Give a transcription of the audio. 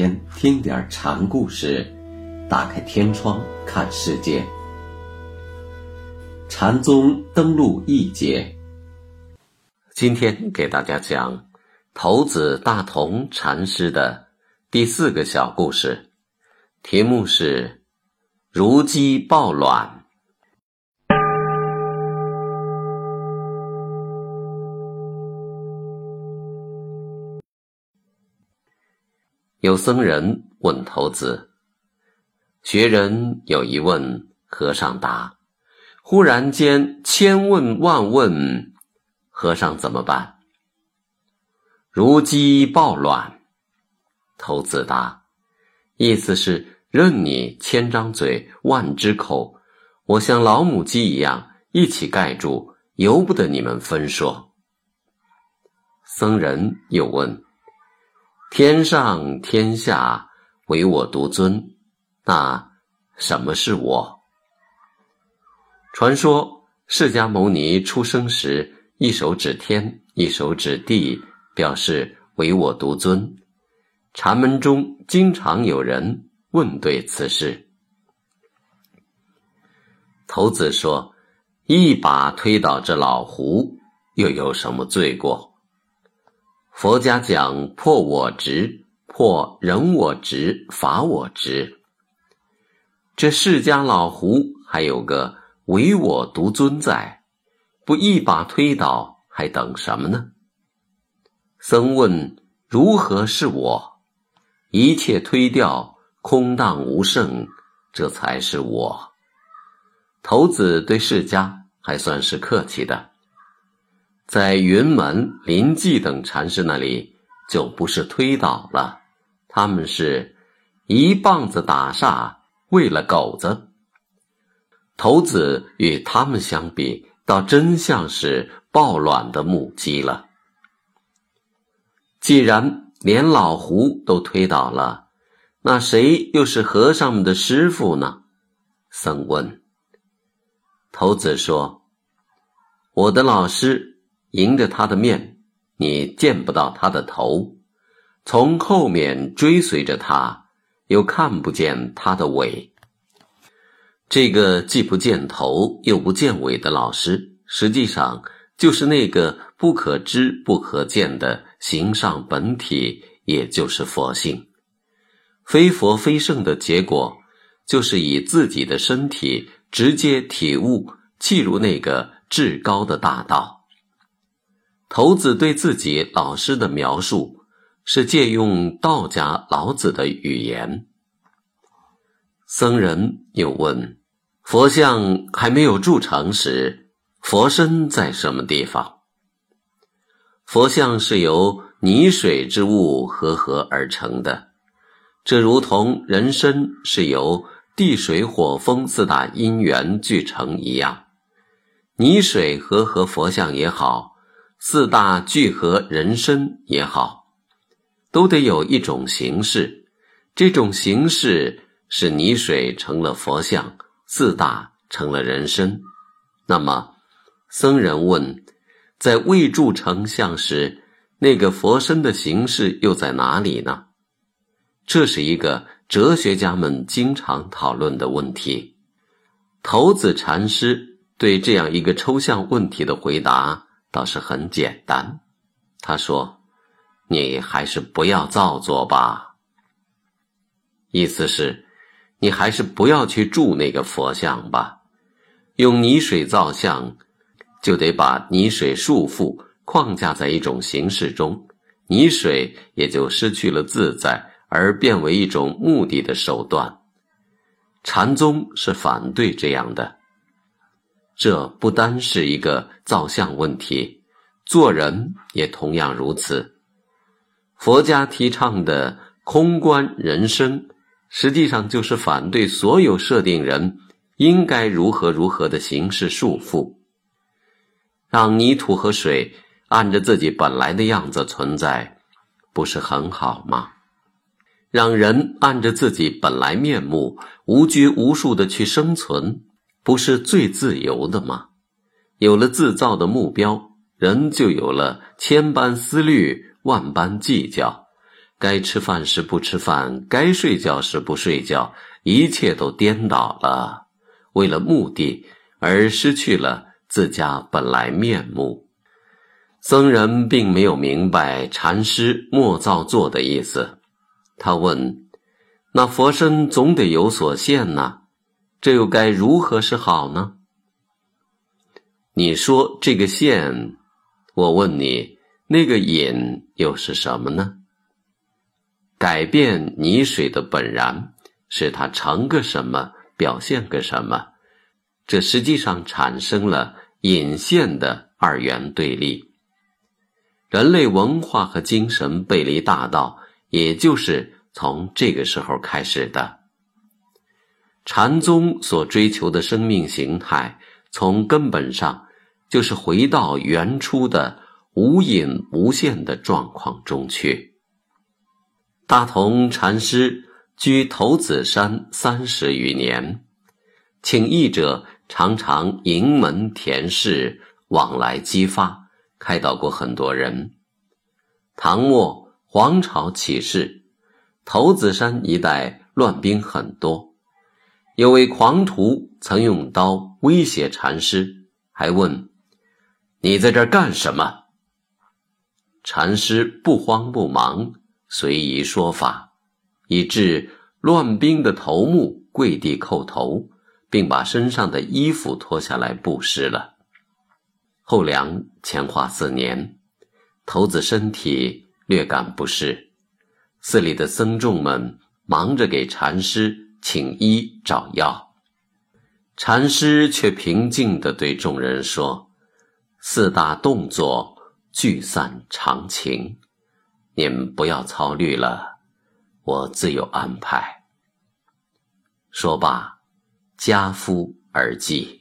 天听点禅故事，打开天窗看世界。禅宗登陆一节，今天给大家讲头子大同禅师的第四个小故事，题目是“如鸡抱卵”。有僧人问头子：“学人有一问，和尚答。忽然间千问万问，和尚怎么办？”如鸡抱卵，头子答：“意思是任你千张嘴万只口，我像老母鸡一样一起盖住，由不得你们分说。”僧人又问。天上天下唯我独尊，那什么是我？传说释迦牟尼出生时，一手指天，一手指地，表示唯我独尊。禅门中经常有人问对此事。头子说：“一把推倒这老胡，又有什么罪过？”佛家讲破我执，破人我执，法我执。这释迦老胡还有个唯我独尊在，不一把推倒，还等什么呢？僧问：如何是我？一切推掉，空荡无剩，这才是我。头子对释迦还算是客气的。在云门、临济等禅师那里，就不是推倒了，他们是一棒子打煞，喂了狗子。头子与他们相比，倒真像是抱卵的母鸡了。既然连老胡都推倒了，那谁又是和尚们的师傅呢？僧问。头子说：“我的老师。”迎着他的面，你见不到他的头；从后面追随着他，又看不见他的尾。这个既不见头又不见尾的老师，实际上就是那个不可知不可见的形上本体，也就是佛性。非佛非圣的结果，就是以自己的身体直接体悟、契入那个至高的大道。头子对自己老师的描述是借用道家老子的语言。僧人又问：“佛像还没有铸成时，佛身在什么地方？”佛像是由泥水之物合合而成的，这如同人身是由地水火风四大因缘聚成一样。泥水合合佛像也好。四大聚合人身也好，都得有一种形式。这种形式是泥水成了佛像，四大成了人身。那么，僧人问：在未铸成像时，那个佛身的形式又在哪里呢？这是一个哲学家们经常讨论的问题。头子禅师对这样一个抽象问题的回答。倒是很简单，他说：“你还是不要造作吧。”意思是，你还是不要去铸那个佛像吧。用泥水造像，就得把泥水束缚框架在一种形式中，泥水也就失去了自在，而变为一种目的的手段。禅宗是反对这样的。这不单是一个造像问题，做人也同样如此。佛家提倡的空观人生，实际上就是反对所有设定人应该如何如何的形式束缚，让泥土和水按着自己本来的样子存在，不是很好吗？让人按着自己本来面目无拘无束的去生存。不是最自由的吗？有了自造的目标，人就有了千般思虑、万般计较，该吃饭时不吃饭，该睡觉时不睡觉，一切都颠倒了。为了目的而失去了自家本来面目。僧人并没有明白禅师莫造作的意思，他问：“那佛身总得有所现呢？这又该如何是好呢？”你说这个线，我问你，那个引又是什么呢？改变泥水的本然，使它成个什么，表现个什么？这实际上产生了引线的二元对立。人类文化和精神背离大道，也就是从这个时候开始的。禅宗所追求的生命形态，从根本上就是回到原初的无隐无现的状况中去。大同禅师居头子山三十余年，请译者常常迎门田氏往来激发，开导过很多人。唐末黄巢起事，头子山一带乱兵很多，有位狂徒曾用刀威胁禅师，还问：“你在这儿干什么？”禅师不慌不忙。随意说法，以致乱兵的头目跪地叩头，并把身上的衣服脱下来布施了。后梁乾化四年，头子身体略感不适，寺里的僧众们忙着给禅师请医找药，禅师却平静地对众人说：“四大动作聚散常情。”您不要操虑了，我自有安排。说罢，家夫而祭。